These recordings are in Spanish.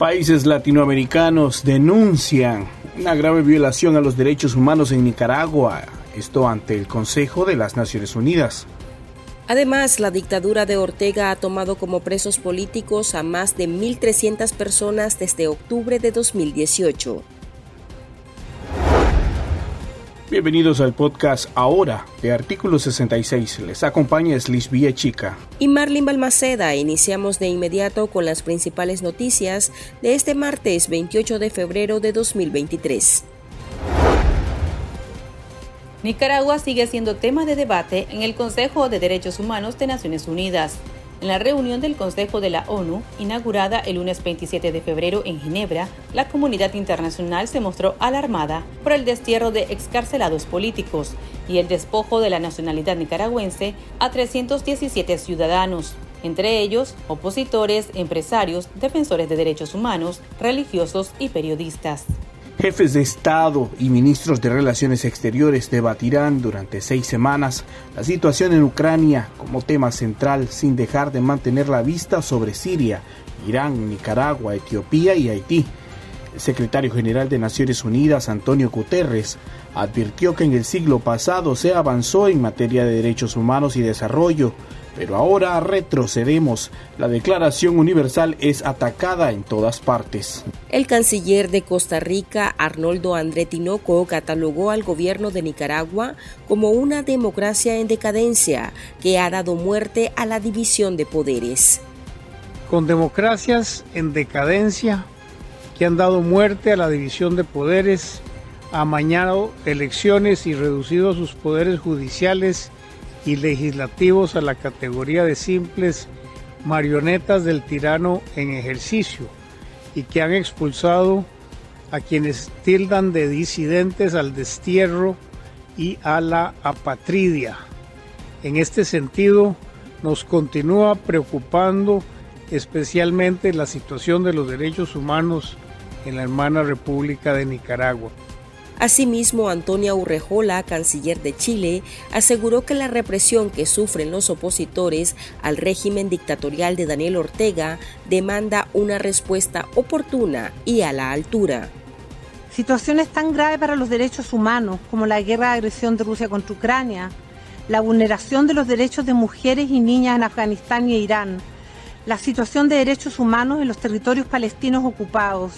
Países latinoamericanos denuncian una grave violación a los derechos humanos en Nicaragua, esto ante el Consejo de las Naciones Unidas. Además, la dictadura de Ortega ha tomado como presos políticos a más de 1.300 personas desde octubre de 2018. Bienvenidos al podcast Ahora de Artículo 66. Les acompaña Slis Chica. Y Marlin Balmaceda. Iniciamos de inmediato con las principales noticias de este martes 28 de febrero de 2023. Nicaragua sigue siendo tema de debate en el Consejo de Derechos Humanos de Naciones Unidas. En la reunión del Consejo de la ONU, inaugurada el lunes 27 de febrero en Ginebra, la comunidad internacional se mostró alarmada por el destierro de excarcelados políticos y el despojo de la nacionalidad nicaragüense a 317 ciudadanos, entre ellos opositores, empresarios, defensores de derechos humanos, religiosos y periodistas. Jefes de Estado y ministros de Relaciones Exteriores debatirán durante seis semanas la situación en Ucrania como tema central sin dejar de mantener la vista sobre Siria, Irán, Nicaragua, Etiopía y Haití. El secretario general de Naciones Unidas, Antonio Guterres, advirtió que en el siglo pasado se avanzó en materia de derechos humanos y desarrollo, pero ahora retrocedemos. La Declaración Universal es atacada en todas partes. El canciller de Costa Rica, Arnoldo André Tinoco, catalogó al gobierno de Nicaragua como una democracia en decadencia que ha dado muerte a la división de poderes. Con democracias en decadencia que han dado muerte a la división de poderes, amañado elecciones y reducido sus poderes judiciales y legislativos a la categoría de simples marionetas del tirano en ejercicio y que han expulsado a quienes tildan de disidentes al destierro y a la apatridia. En este sentido, nos continúa preocupando especialmente la situación de los derechos humanos en la hermana República de Nicaragua. Asimismo, Antonia Urrejola, canciller de Chile, aseguró que la represión que sufren los opositores al régimen dictatorial de Daniel Ortega demanda una respuesta oportuna y a la altura. Situaciones tan graves para los derechos humanos como la guerra de agresión de Rusia contra Ucrania, la vulneración de los derechos de mujeres y niñas en Afganistán y Irán, la situación de derechos humanos en los territorios palestinos ocupados,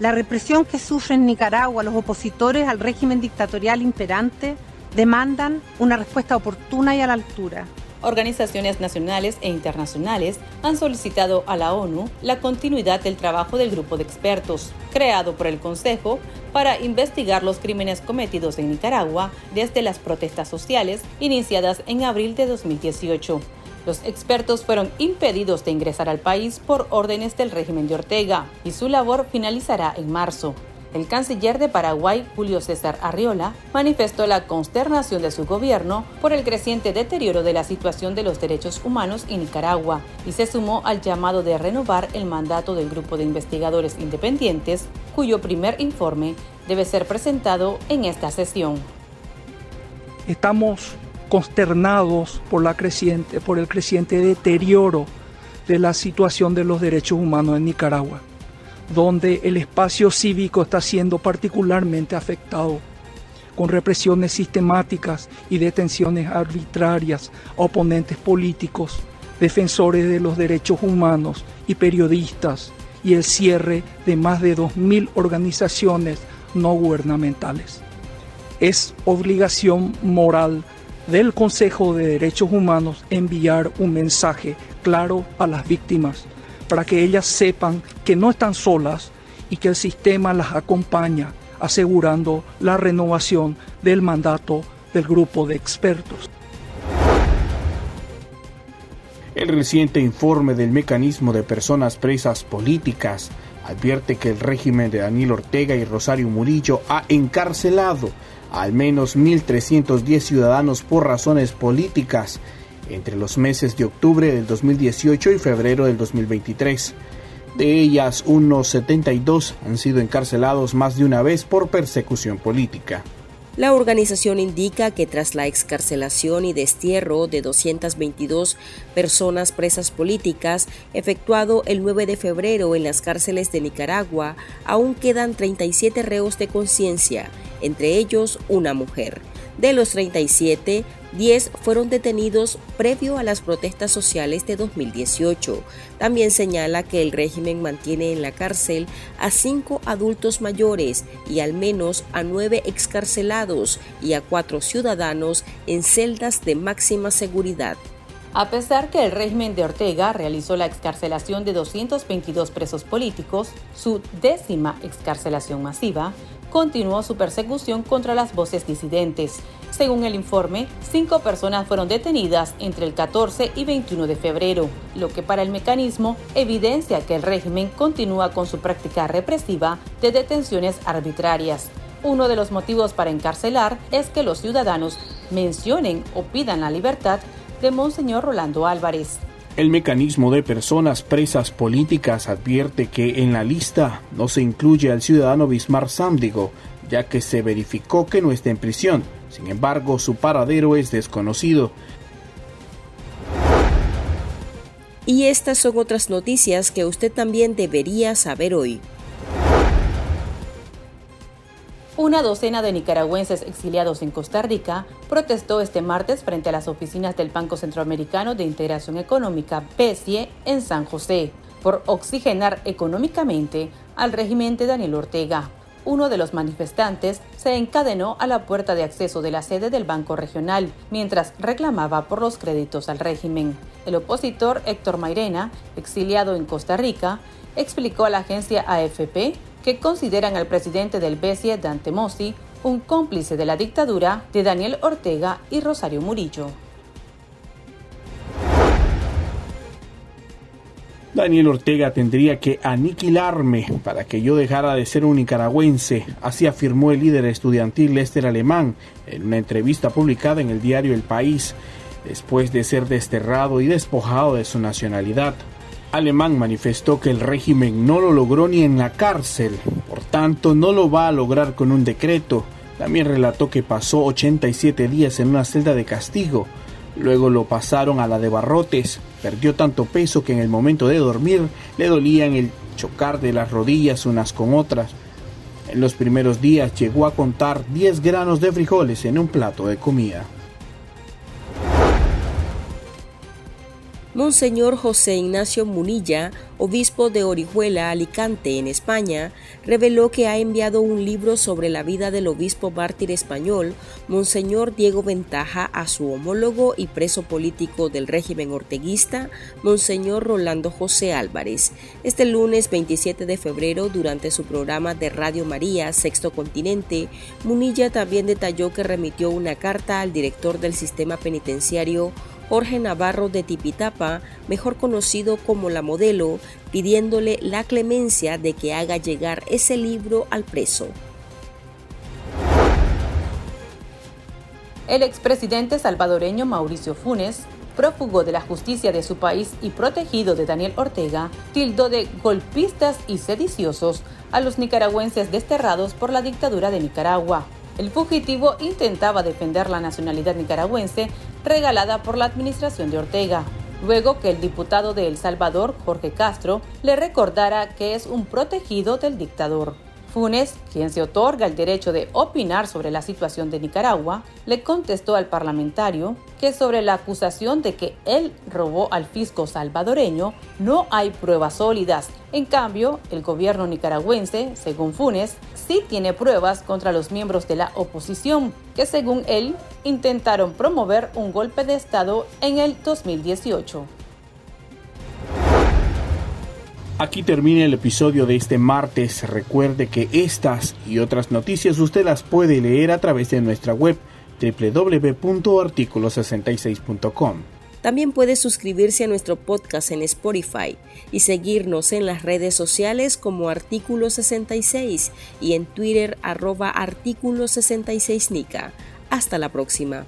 la represión que sufren en Nicaragua los opositores al régimen dictatorial imperante demandan una respuesta oportuna y a la altura. Organizaciones nacionales e internacionales han solicitado a la ONU la continuidad del trabajo del grupo de expertos, creado por el Consejo para investigar los crímenes cometidos en Nicaragua desde las protestas sociales iniciadas en abril de 2018. Los expertos fueron impedidos de ingresar al país por órdenes del régimen de Ortega y su labor finalizará en marzo. El canciller de Paraguay, Julio César Arriola, manifestó la consternación de su gobierno por el creciente deterioro de la situación de los derechos humanos en Nicaragua y se sumó al llamado de renovar el mandato del grupo de investigadores independientes, cuyo primer informe debe ser presentado en esta sesión. Estamos consternados por, la creciente, por el creciente deterioro de la situación de los derechos humanos en Nicaragua, donde el espacio cívico está siendo particularmente afectado, con represiones sistemáticas y detenciones arbitrarias a oponentes políticos, defensores de los derechos humanos y periodistas, y el cierre de más de 2.000 organizaciones no gubernamentales. Es obligación moral del Consejo de Derechos Humanos enviar un mensaje claro a las víctimas para que ellas sepan que no están solas y que el sistema las acompaña asegurando la renovación del mandato del grupo de expertos. El reciente informe del mecanismo de personas presas políticas advierte que el régimen de Daniel Ortega y Rosario Murillo ha encarcelado al menos 1.310 ciudadanos por razones políticas entre los meses de octubre del 2018 y febrero del 2023. De ellas, unos 72 han sido encarcelados más de una vez por persecución política. La organización indica que tras la excarcelación y destierro de 222 personas presas políticas efectuado el 9 de febrero en las cárceles de Nicaragua, aún quedan 37 reos de conciencia, entre ellos una mujer. De los 37, 10 fueron detenidos previo a las protestas sociales de 2018. También señala que el régimen mantiene en la cárcel a cinco adultos mayores y al menos a nueve excarcelados y a cuatro ciudadanos en celdas de máxima seguridad. A pesar que el régimen de Ortega realizó la excarcelación de 222 presos políticos, su décima excarcelación masiva, continuó su persecución contra las voces disidentes. Según el informe, cinco personas fueron detenidas entre el 14 y 21 de febrero, lo que para el mecanismo evidencia que el régimen continúa con su práctica represiva de detenciones arbitrarias. Uno de los motivos para encarcelar es que los ciudadanos mencionen o pidan la libertad de Monseñor Rolando Álvarez. El mecanismo de personas presas políticas advierte que en la lista no se incluye al ciudadano Bismar Sámdigo, ya que se verificó que no está en prisión. Sin embargo, su paradero es desconocido. Y estas son otras noticias que usted también debería saber hoy. Una docena de nicaragüenses exiliados en Costa Rica protestó este martes frente a las oficinas del Banco Centroamericano de Integración Económica, BESIE, en San José, por oxigenar económicamente al régimen de Daniel Ortega. Uno de los manifestantes se encadenó a la puerta de acceso de la sede del Banco Regional mientras reclamaba por los créditos al régimen. El opositor Héctor Mairena, exiliado en Costa Rica, explicó a la agencia AFP que consideran al presidente del BESIE, Dante Mossi, un cómplice de la dictadura de Daniel Ortega y Rosario Murillo. Daniel Ortega tendría que aniquilarme para que yo dejara de ser un nicaragüense, así afirmó el líder estudiantil Lester Alemán en una entrevista publicada en el diario El País, después de ser desterrado y despojado de su nacionalidad. Alemán manifestó que el régimen no lo logró ni en la cárcel, por tanto no lo va a lograr con un decreto. También relató que pasó 87 días en una celda de castigo, luego lo pasaron a la de barrotes, perdió tanto peso que en el momento de dormir le dolían el chocar de las rodillas unas con otras. En los primeros días llegó a contar 10 granos de frijoles en un plato de comida. Monseñor José Ignacio Munilla, obispo de Orihuela, Alicante, en España, reveló que ha enviado un libro sobre la vida del obispo mártir español, Monseñor Diego Ventaja, a su homólogo y preso político del régimen orteguista, Monseñor Rolando José Álvarez. Este lunes 27 de febrero, durante su programa de Radio María, Sexto Continente, Munilla también detalló que remitió una carta al director del sistema penitenciario Jorge Navarro de Tipitapa, mejor conocido como La Modelo, pidiéndole la clemencia de que haga llegar ese libro al preso. El expresidente salvadoreño Mauricio Funes, prófugo de la justicia de su país y protegido de Daniel Ortega, tildó de golpistas y sediciosos a los nicaragüenses desterrados por la dictadura de Nicaragua. El fugitivo intentaba defender la nacionalidad nicaragüense regalada por la administración de Ortega, luego que el diputado de El Salvador, Jorge Castro, le recordara que es un protegido del dictador. Funes, quien se otorga el derecho de opinar sobre la situación de Nicaragua, le contestó al parlamentario que sobre la acusación de que él robó al fisco salvadoreño no hay pruebas sólidas. En cambio, el gobierno nicaragüense, según Funes, sí tiene pruebas contra los miembros de la oposición, que según él intentaron promover un golpe de Estado en el 2018. Aquí termina el episodio de este martes. Recuerde que estas y otras noticias usted las puede leer a través de nuestra web www.articulo66.com. También puede suscribirse a nuestro podcast en Spotify y seguirnos en las redes sociales como Artículo 66 y en Twitter arroba Artículo 66 Nica. Hasta la próxima.